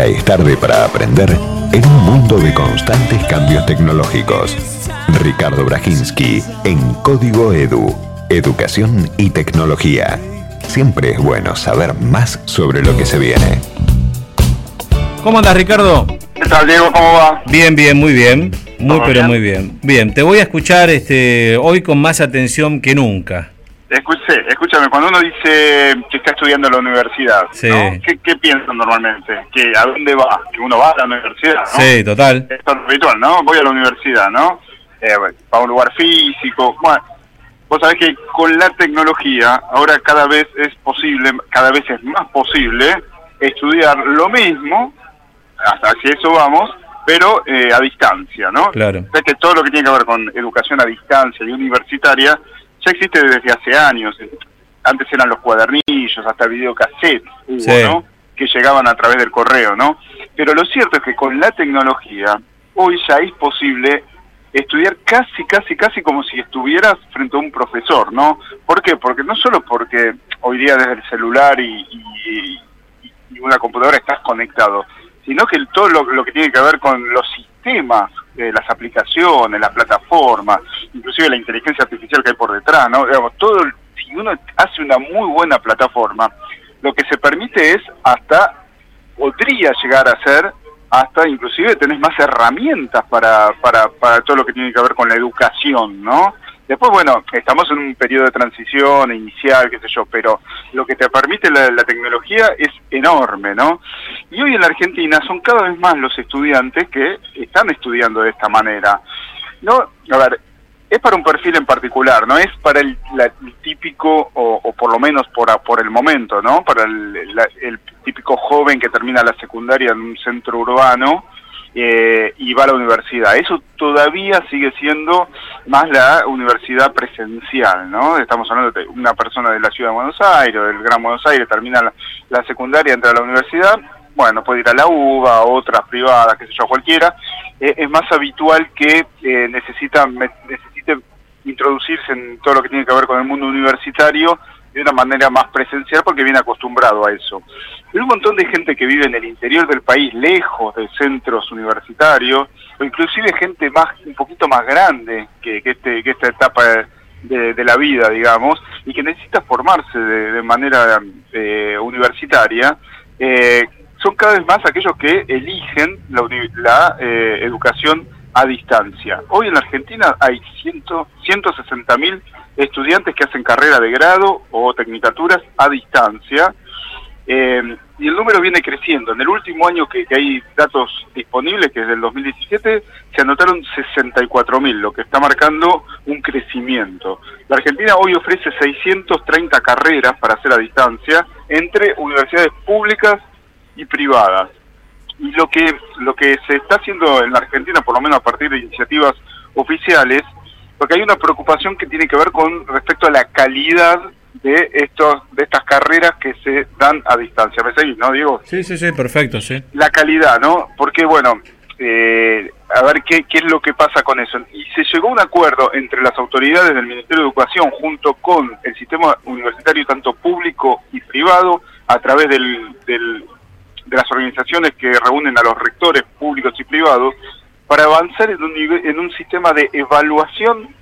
Nunca es tarde para aprender en un mundo de constantes cambios tecnológicos. Ricardo Brajinski en Código Edu, Educación y Tecnología. Siempre es bueno saber más sobre lo que se viene. ¿Cómo andas, Ricardo? ¿Qué tal, Diego? ¿Cómo va? Bien, bien, muy bien. Muy, ¿Todo pero bien? muy bien. Bien, te voy a escuchar este, hoy con más atención que nunca. Escuché, escúchame, cuando uno dice que está estudiando en la universidad, Sí. ¿no? ¿Qué, qué piensan normalmente? ¿Que ¿A dónde va? Que uno va a la universidad, ¿no? Sí, total. Es habitual, ¿no? Voy a la universidad, ¿no? Eh, bueno, a un lugar físico. Bueno, vos sabés que con la tecnología ahora cada vez es posible, cada vez es más posible estudiar lo mismo, hasta si eso vamos, pero eh, a distancia, ¿no? Claro. O sea que todo lo que tiene que ver con educación a distancia y universitaria ya existe desde hace años. Antes eran los cuadernillos, hasta videocassette hubo, Sí. ¿no? Que llegaban a través del correo, ¿no? Pero lo cierto es que con la tecnología, hoy ya es posible estudiar casi, casi, casi como si estuvieras frente a un profesor, ¿no? ¿Por qué? Porque no solo porque hoy día desde el celular y, y- y una computadora estás conectado, sino que el- todo lo, lo que tiene que ver con los sistemas, eh, las aplicaciones, las plataformas, inclusive la inteligencia artificial que hay por detrás, ¿no? Digamos, todo, si uno hace una muy buena plataforma, lo que se permite es hasta, podría llegar a ser, hasta inclusive tenés más herramientas para, para, para todo lo que tiene que ver con la educación, ¿no? Después, bueno, estamos en un periodo de transición inicial, qué sé yo, pero lo que te permite la, la tecnología es enorme, ¿no? Y hoy en la Argentina son cada vez más los estudiantes que están estudiando de esta manera. No, a ver, es para un perfil en particular, no es para el, la- el típico, o, por lo menos por, el momento, ¿no? Para el, la- el típico joven que termina la secundaria en un centro urbano eh, y va a la universidad. Eso todavía sigue siendo más la universidad presencial, ¿no? Estamos hablando de una persona de la ciudad de Buenos Aires, del Gran Buenos Aires, termina la, la secundaria, entra a la universidad, bueno, puede ir a la UBA, otras privadas, qué sé yo, cualquiera. Eh, es más habitual que eh, introducirse en todo lo que tiene que ver con el mundo universitario de una manera más presencial porque viene acostumbrado a eso. Hay un montón de gente que vive en el interior del país, lejos de centros universitarios, o inclusive gente más un poquito más grande que, que este, que esta etapa de, de la vida, digamos, y que necesita formarse de, de manera eh, universitaria. eh, son cada vez más aquellos que eligen la, la eh, educación a distancia. Hoy en la Argentina hay 160 mil estudiantes que hacen carrera de grado o tecnicaturas a distancia eh, y el número viene creciendo. En el último año que, que hay datos disponibles, que es del 2017, se anotaron 64 mil, lo que está marcando un crecimiento. La Argentina hoy ofrece 630 carreras para hacer a distancia entre universidades públicas y privadas y lo que lo que se está haciendo en la Argentina, por lo menos a partir de iniciativas oficiales, porque hay una preocupación que tiene que ver con respecto a la calidad de estos de estas carreras que se dan a distancia. ¿Me seguís, no, Diego? Sí, sí, sí, perfecto, sí. La calidad, ¿no? Porque, bueno, eh, a ver qué, qué es lo que pasa con eso. Y se llegó a un acuerdo entre las autoridades del Ministerio de Educación junto con el sistema universitario, tanto público y privado, a través del, del- de las organizaciones que reúnen a los rectores públicos y privados, para avanzar en un, en un sistema de evaluación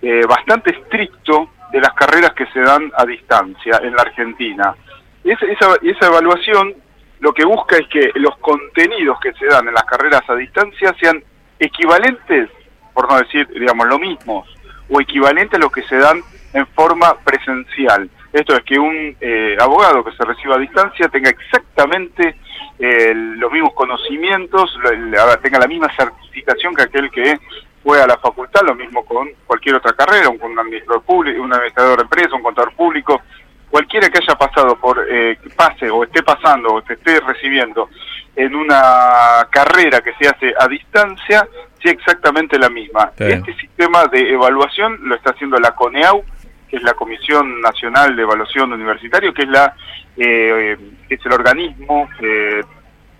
eh, bastante estricto de las carreras que se dan a distancia en la Argentina. Esa, esa, esa evaluación lo que busca es que los contenidos que se dan en las carreras a distancia sean equivalentes, por no decir, digamos, lo mismos, o equivalentes a los que se dan en forma presencial. Esto es que un eh, abogado que se reciba a distancia tenga exactamente eh, los mismos conocimientos, tenga la misma certificación que aquel que fue a la facultad, lo mismo con cualquier otra carrera, un, un administrador público, un administrador de empresa, un contador público, cualquiera que haya pasado por, eh, que pase o esté pasando o te esté recibiendo en una carrera que se hace a distancia, sea exactamente la misma. Sí. Este sistema de evaluación lo está haciendo la CONEAU, que es la Comisión Nacional de Evaluación Universitaria, que es la eh, es el organismo eh,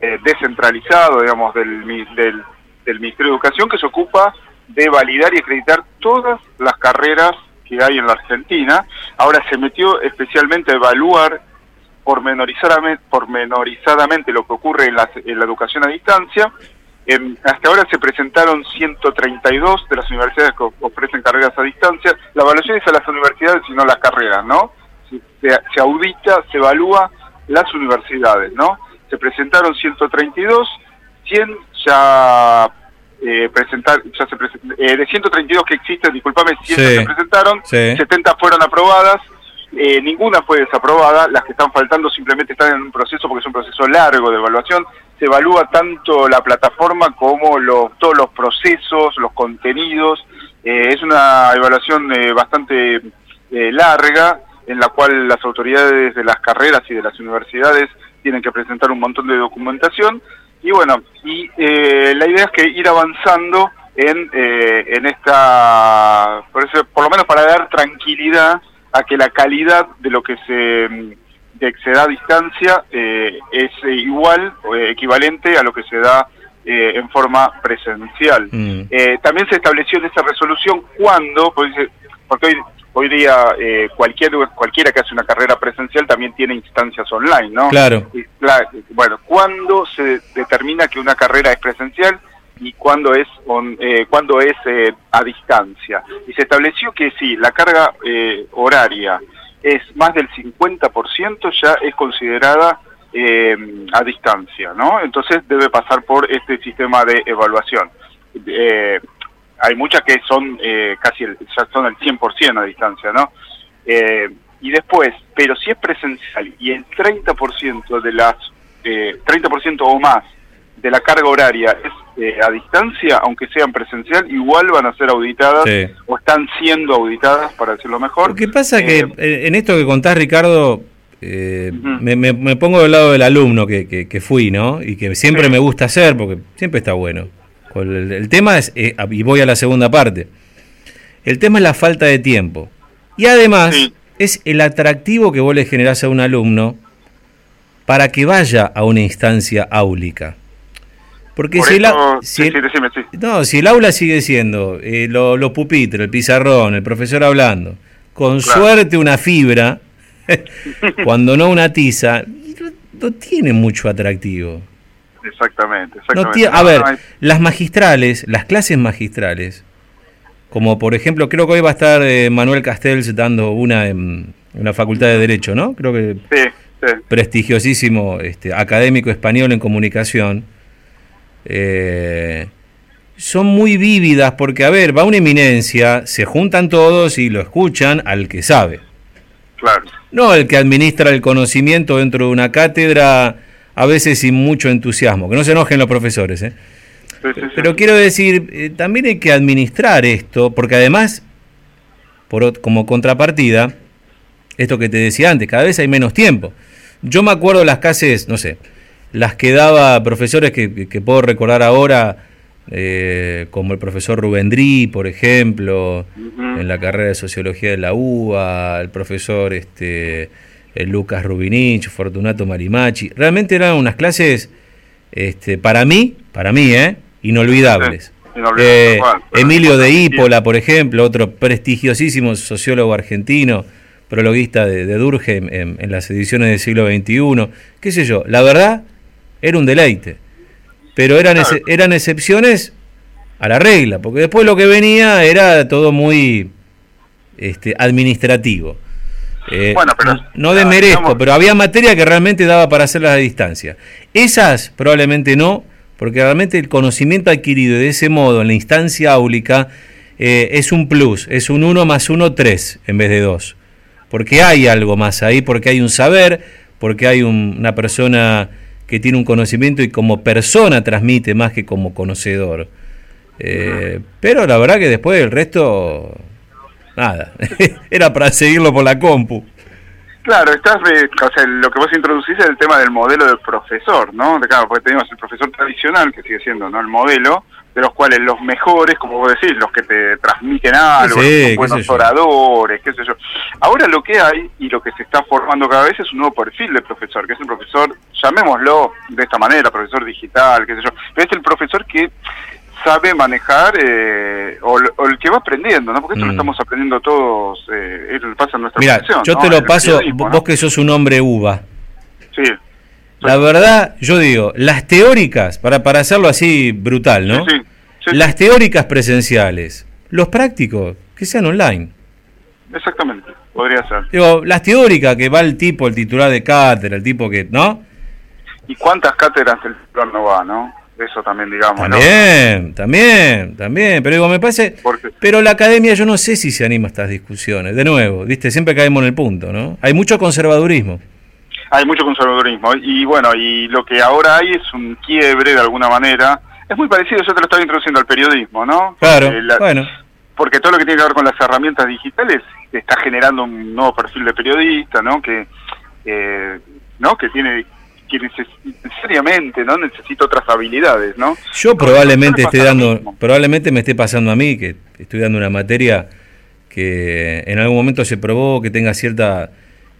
eh, descentralizado, digamos, del, del Ministerio de Educación, que se ocupa de validar y acreditar todas las carreras que hay en la Argentina. Ahora se metió especialmente a evaluar pormenorizadamente, pormenorizadamente lo que ocurre en la, en la educación a distancia. Em, hasta ahora se presentaron 132 de las universidades que ofrecen carreras a distancia. La evaluación es a las universidades y no las carreras, ¿no? Se, se audita, se evalúa las universidades, ¿no? Se presentaron 132, 100 ya eh, presentar, ya se eh, de 132 que existen, discúlpame, 100 se presentaron, 70 fueron aprobadas, eh, ninguna fue desaprobada, las que están faltando simplemente están en un proceso porque es un proceso largo de evaluación, se evalúa tanto la plataforma como los, todos los procesos, los contenidos, eh, es una evaluación bastante larga en la cual las autoridades de las carreras y de las universidades tienen que presentar un montón de documentación, y bueno, y eh, la idea es que ir avanzando en, eh, en esta, por, eso, por lo menos para dar tranquilidad a que la calidad de lo que se, de se da a distancia eh, es igual o equivalente a lo que se da en forma presencial. Mm. también se estableció en esa resolución cuando, porque hoy hoy día eh, cualquier, cualquiera que hace una carrera presencial también tiene instancias online, ¿no? Claro. bueno, ¿cuándo se determina que una carrera es presencial y cuándo es, eh, cuándo es eh, a distancia? Y se estableció que si la carga eh, horaria es más del 50%, ya es considerada a distancia, ¿no? Entonces debe pasar por este sistema de evaluación. Eh, hay muchas que son eh, casi el, ya son el 100% a distancia, ¿no? Eh, y después, pero si es presencial y el 30% de las, eh, 30% o más de la carga horaria es eh, a distancia, aunque sean presencial, igual van a ser auditadas o están siendo auditadas, para decirlo mejor. Lo que pasa que en esto que contás, Ricardo, me, me, pongo del lado del alumno que, que, que fui, ¿no? Y que siempre me gusta hacer, porque siempre está bueno. El, tema es, eh, y voy a la segunda parte, el tema es la falta de tiempo. Y además es el atractivo que vos le generás a un alumno para que vaya a una instancia áulica. Porque si, el, no, si el aula sigue siendo eh, los pupitres, el pizarrón, el profesor hablando, con suerte una fibra, cuando no una tiza, no tiene mucho atractivo. Exactamente, a ver, las magistrales, las clases magistrales, como por ejemplo, creo que hoy va a estar eh, Manuel Castells dando una en, una facultad de Derecho, ¿no? Creo que prestigiosísimo este, académico español en comunicación. Eh, son muy vívidas porque, a ver, va una eminencia, se juntan todos y lo escuchan al que sabe. Claro. No el que administra el conocimiento dentro de una cátedra a veces sin mucho entusiasmo. Que no se enojen los profesores. ¿eh? Pero quiero decir, eh, también hay que administrar esto, porque además, por, como contrapartida, esto que te decía antes, cada vez hay menos tiempo. Yo me acuerdo las clases, no sé, las que daba profesores que, puedo recordar ahora, eh, como el profesor Rubendrí, por ejemplo, en la carrera de Sociología de la UBA, el profesor este, el Lucas Rubinich, Fortunato Marimachi. Realmente eran unas clases, este, para mí, para mí, ¿eh? inolvidables. Eh, Emilio de Ípola, por ejemplo, otro prestigiosísimo sociólogo argentino, prologuista de, de Durkheim en, las ediciones del siglo XXI. Qué sé yo, la verdad, era un deleite. Pero eran, eran excepciones a la regla, porque después lo que venía era todo muy este, administrativo. Eh, bueno, pero, no, de demerezco, pero había materia que realmente daba para hacerlas a distancia. Esas probablemente no, porque realmente el conocimiento adquirido de ese modo en la instancia áulica eh, es un plus, es un 1 más 1, 3 en vez de 2. Porque hay algo más ahí, porque hay un saber, porque hay una persona que tiene un conocimiento y como persona transmite más que como conocedor. Eh, pero la verdad que después el resto nada, era para seguirlo por la compu. Claro, estás, o sea, lo que vos introducís es el tema del modelo del profesor, ¿no? De, claro, porque tenemos el profesor tradicional, que sigue siendo no el modelo, de los cuales los mejores, como vos decís, los que te transmiten algo, los buenos oradores, qué sé yo. Ahora lo que hay y lo que se está formando cada vez es un nuevo perfil de profesor, que es el profesor, llamémoslo de esta manera, profesor digital, qué sé yo, pero es el profesor que sabe manejar eh, o, el que va aprendiendo, ¿no? Porque esto lo mm. estamos aprendiendo todos, eh, pasa en nuestra Mira, yo te lo paso, vos que sos un hombre uva, Sí. La verdad, yo digo, las teóricas, para, para hacerlo así brutal, ¿no? Sí, sí. Las teóricas presenciales, los prácticos, que sean online. Exactamente, podría ser. Digo, las teóricas que va el tipo, el titular de cátedra, el tipo que, ¿no? ¿Y cuántas cátedras el titular no va, no? Eso también, digamos, ¿no? También, también, también. Pero digo, me parece. Porque- Pero la academia, yo no sé si se anima a estas discusiones. De nuevo, viste, siempre caemos en el punto, ¿no? Hay mucho conservadurismo. Hay mucho conservadurismo. Y bueno, y lo que ahora hay es un quiebre de alguna manera. Es muy parecido, yo te lo estaba introduciendo al periodismo, ¿no? Claro, Eh, la- bueno. Porque todo lo que tiene que ver con las herramientas digitales está generando un nuevo perfil de periodista, ¿no? Que, eh, ¿no? Que tiene que neces- necesariamente no necesita otras habilidades, ¿no? Yo probablemente No esté dando, probablemente me esté pasando a mí, que estoy dando una materia que en algún momento se probó que tenga cierta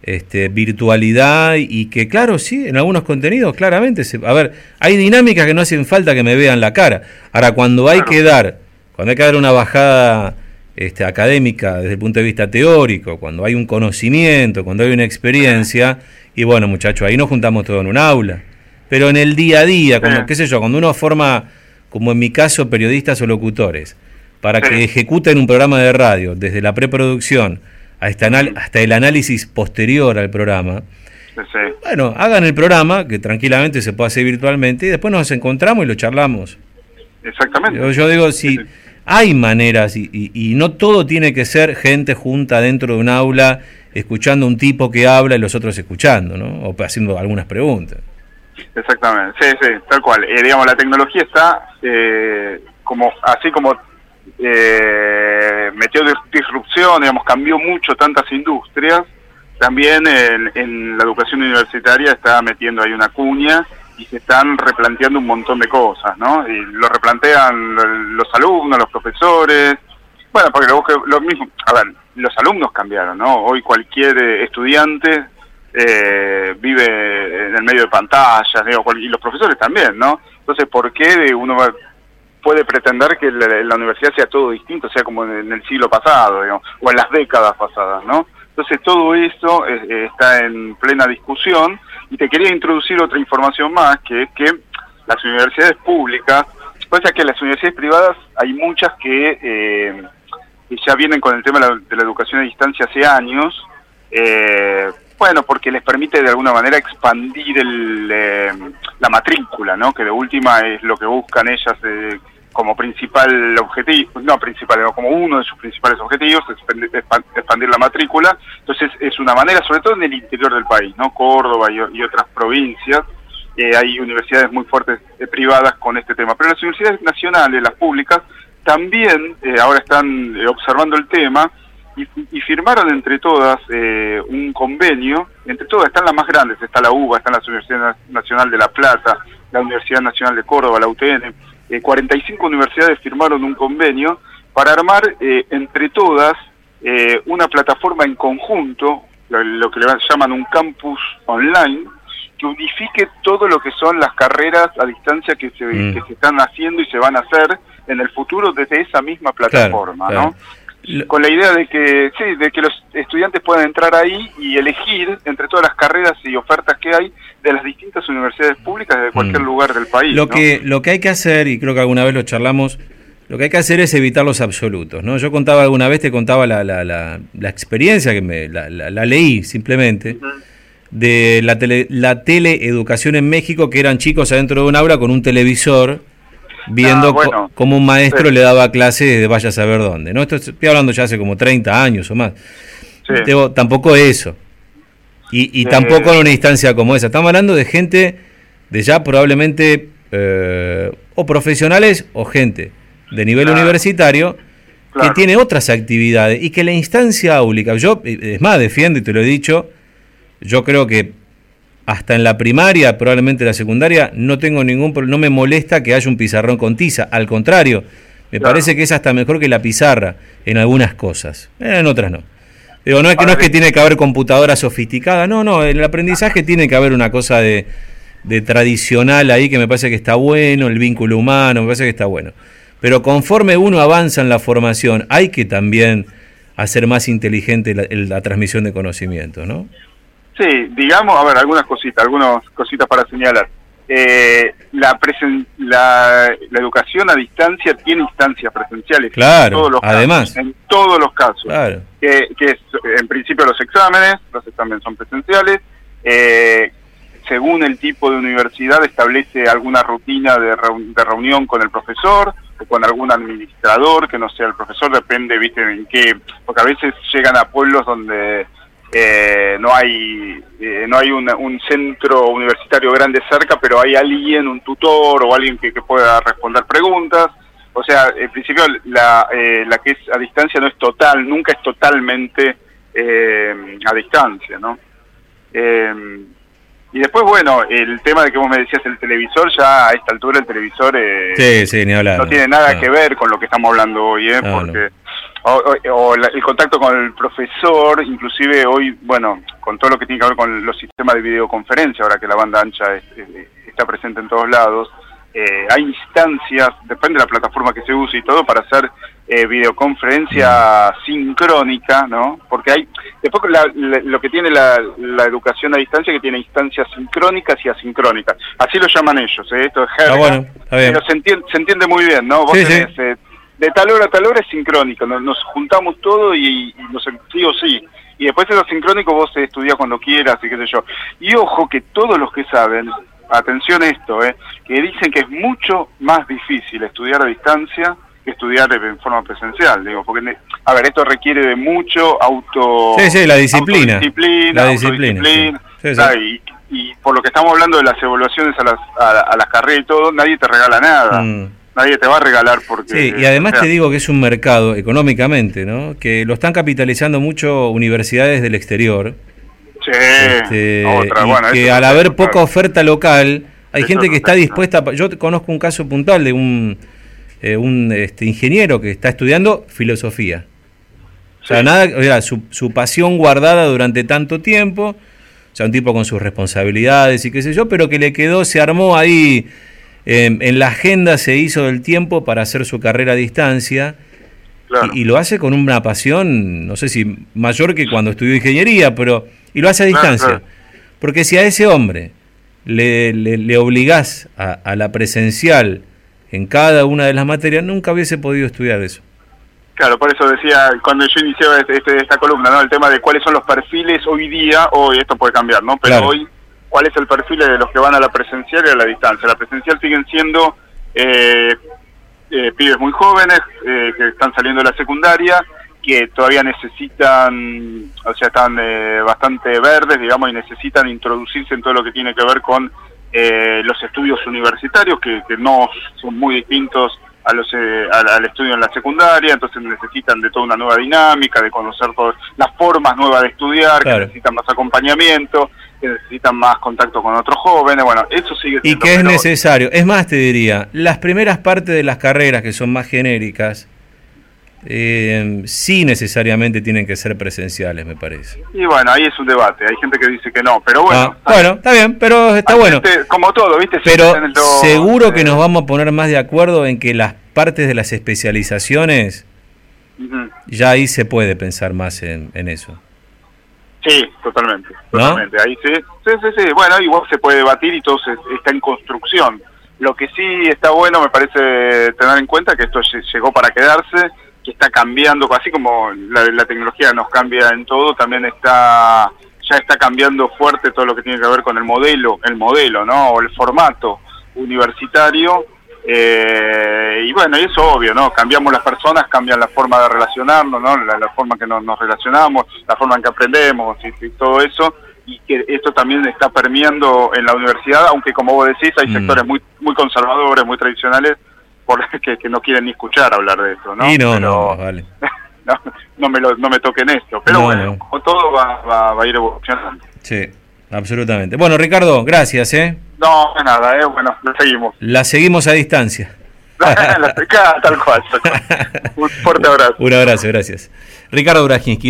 este, virtualidad y que claro, sí, en algunos contenidos claramente, se, a ver, hay dinámicas que no hacen falta que me vean la cara. Ahora, cuando hay que dar, cuando hay que dar una bajada este, académica desde el punto de vista teórico, cuando hay un conocimiento, cuando hay una experiencia, y bueno muchachos, ahí nos juntamos todos en un aula. Pero en el día a día, cuando, qué sé yo, cuando uno forma, como en mi caso, periodistas o locutores, para que ejecuten un programa de radio, desde la preproducción hasta, anal- hasta el análisis posterior al programa, Sí, bueno, hagan el programa, que tranquilamente se puede hacer virtualmente, y después nos encontramos y lo charlamos. Exactamente. Yo, yo digo, si Sí, sí. hay maneras, y, y- y no todo tiene que ser gente junta dentro de un aula, escuchando un tipo que habla y los otros escuchando, ¿no? O haciendo algunas preguntas. Exactamente, sí, sí, tal cual. Eh, digamos, la tecnología está eh, como así como eh, metió dis- disrupción, digamos, cambió mucho tantas industrias. También en, en la educación universitaria está metiendo ahí una cuña y se están replanteando un montón de cosas, ¿no? Y lo replantean los alumnos, los profesores. Bueno, porque lo, lo mismo, a ver, los alumnos cambiaron, ¿no? Hoy cualquier eh, estudiante eh, vive en el medio de pantallas, y los profesores también, ¿no? Entonces, ¿por qué uno va- puede pretender que la, universidad sea todo distinto, sea como en, el siglo pasado, o en las décadas pasadas, ¿no? Entonces, todo eso eh, está en plena discusión y te quería introducir otra información más, que es que las universidades públicas, pasa que las universidades privadas hay muchas que, eh, ya vienen con el tema de la, de la educación a distancia hace años, eh, bueno, porque les permite de alguna manera expandir el, eh, la matrícula, ¿no? Que de última es lo que buscan ellas eh, como principal objetivo, no principal, no, como uno de sus principales objetivos, expandir, la matrícula. Entonces es una manera, sobre todo en el interior del país, ¿no? Córdoba y, otras provincias, eh, hay universidades muy fuertes eh, privadas con este tema. Pero las universidades nacionales, las públicas, también eh, ahora están observando el tema y, y firmaron entre todas eh, un convenio, entre todas están las más grandes, está la UBA, está la Universidad Nacional de La Plata, la Universidad Nacional de Córdoba, la UTN, eh, 45 universidades firmaron un convenio para armar eh, entre todas eh, una plataforma en conjunto, lo, lo que le llaman un campus online, que unifique todo lo que son las carreras a distancia que se, Mm. que se están haciendo y se van a hacer en el futuro desde esa misma plataforma, claro. ¿no? Con la idea de que sí, de que los estudiantes puedan entrar ahí y elegir entre todas las carreras y ofertas que hay de las distintas universidades públicas de cualquier Mm. lugar del país. Lo ¿no? que, lo que hay que hacer, y creo que alguna vez lo charlamos, lo que hay que hacer es evitar los absolutos. ¿no? Yo contaba alguna vez, te contaba la, la, la, la experiencia que me la, la- la leí simplemente de la, tele, la teleeducación en México, que eran chicos adentro de un aula con un televisor viendo Ah, bueno, cómo un maestro sí. le daba clases de vaya a saber dónde. ¿no? Esto estoy hablando ya hace como 30 años o más. Sí. Tampoco eso. Y, y Eh. tampoco en una instancia como esa. Estamos hablando de gente de ya probablemente eh, o profesionales o gente de nivel Claro. universitario Claro. que tiene otras actividades y que la instancia áulica, yo eh, es más defiendo y te lo he dicho, yo creo que hasta en la primaria, probablemente la secundaria, no tengo ningún pro- no me molesta que haya un pizarrón con tiza, al contrario, me Claro. parece que es hasta mejor que la pizarra en algunas cosas, en otras no. Digo, no es que no es que tiene que haber computadora sofisticada, no, no, el aprendizaje tiene que haber una cosa de, de tradicional ahí que me parece que está bueno, el vínculo humano, me parece que está bueno. Pero conforme uno avanza en la formación, hay que también hacer más inteligente la, el- la transmisión de conocimiento, ¿no? Sí, digamos, a ver, algunas cositas, algunas cositas para señalar. Eh, la, la, la, educación a distancia tiene instancias presenciales. Claro, en todos los además. Casos, en todos los casos. Claro. Que, que es, en principio los exámenes, los exámenes son presenciales. Eh, según el tipo de universidad, establece alguna rutina de, de reunión con el profesor o con algún administrador que no sea el profesor, depende, viste, en qué, porque a veces llegan a pueblos donde eh, no hay eh, no hay un, centro universitario grande cerca, pero hay alguien, un tutor o alguien que, pueda responder preguntas. O sea, en principio la, eh, la que es a distancia no es total, nunca es totalmente a distancia, ¿no? y después, bueno, el tema de que vos me decías el televisor, ya a esta altura el televisor no tiene nada que ver con lo que estamos hablando hoy, ¿eh? porque o, el contacto con el profesor, inclusive hoy, bueno, con todo lo que tiene que ver con los sistemas de videoconferencia, ahora que la banda ancha está presente en todos lados, eh, hay instancias, depende de la plataforma que se use y todo, para hacer eh, videoconferencia sincrónica, ¿no? Porque hay, después lo que tiene la, educación a distancia, que tiene instancias sincrónicas y asincrónicas. Así lo llaman ellos, ¿eh? Esto es jerga, pero se entiende, se entiende muy bien, ¿no? Vos tenés, eh, de tal hora a tal hora es sincrónico, nos, juntamos todo y, nos sí o sí. Y después de lo sincrónico vos estudias cuando quieras y qué sé yo. Y ojo que todos los que saben, atención a esto, eh, que dicen que es mucho más difícil estudiar a distancia que estudiar en forma presencial, digo, porque, a ver, esto requiere de mucho auto... Sí, sí, la disciplina. La disciplina. y, por lo que estamos hablando de las evaluaciones a las, a, las carreras y todo, nadie te regala nada. Mm nadie te va a regalar porque... Sí, y además te digo que es un mercado económicamente, ¿no? Que lo están capitalizando mucho universidades del exterior. Sí, este, otra, y que al haber poca oferta local, hay gente que está dispuesta... Yo conozco un caso puntual de un, eh, un este, ingeniero que está estudiando filosofía. O sea, nada, o sea, su, su pasión guardada durante tanto tiempo, o sea, un tipo con sus responsabilidades y qué sé yo, pero que le quedó, se armó ahí Em, en la agenda se hizo del tiempo para hacer su carrera a distancia y, lo hace con una pasión, no sé si mayor que cuando estudió ingeniería, pero y lo hace a distancia. Porque si a ese hombre le, le, obligás a, la presencial en cada una de las materias, nunca hubiese podido estudiar eso. Claro, por eso decía cuando yo iniciaba este, este, esta columna, ¿no? El tema de cuáles son los perfiles hoy día, hoy esto puede cambiar, ¿no? Pero hoy cuál es el perfil de los que van a la presencial y a la distancia. La presencial siguen siendo eh, eh, pibes muy jóvenes eh, que están saliendo de la secundaria, que todavía necesitan, o sea, están bastante verdes, digamos, y necesitan introducirse en todo lo que tiene que ver con los estudios universitarios, que, no son muy distintos a los, al, estudio en la secundaria, entonces necesitan de toda una nueva dinámica, de conocer todas las formas nuevas de estudiar, que necesitan más acompañamiento, que necesitan más contacto con otros jóvenes, bueno, eso sigue siendo... Y que es necesario, es más te diría, las primeras partes de las carreras que son más genéricas, eh, sí necesariamente tienen que ser presenciales, me parece. Y bueno, ahí es un debate, hay gente que dice que no, pero bueno. Ah, bueno, está bien, pero está bueno. como todo, ¿viste? Pero seguro que nos vamos a poner más de acuerdo en que las partes de las especializaciones, ya ahí se puede pensar más en eso. Sí, totalmente, totalmente. Ahí sí, sí, sí, sí. Bueno, igual se puede debatir y todo está en construcción. Lo que sí está bueno, me parece tener en cuenta que esto llegó para quedarse, que está cambiando, así como la, tecnología nos cambia en todo, también está ya está cambiando fuerte todo lo que tiene que ver con el modelo, el modelo, ¿no? O el formato universitario eh, y bueno, y eso obvio, ¿no? Cambiamos las personas, cambian la forma de relacionarnos, ¿no? La, forma que nos, relacionamos, la forma en que aprendemos y, todo eso. Y que esto también está permeando en la universidad, aunque como vos decís, hay mm. sectores muy muy conservadores, muy tradicionales, por que, que no quieren ni escuchar hablar de esto, ¿no? Y no, no, vale. no, me lo, no me toquen esto. Pero bueno, todo va, va, va a ir evolucionando. Sí. Absolutamente. Bueno, Ricardo, gracias, ¿eh? No, nada, ¿eh? Bueno, la seguimos. La seguimos a distancia. tal cual. Un fuerte abrazo. Un abrazo, gracias. Ricardo Brajinski.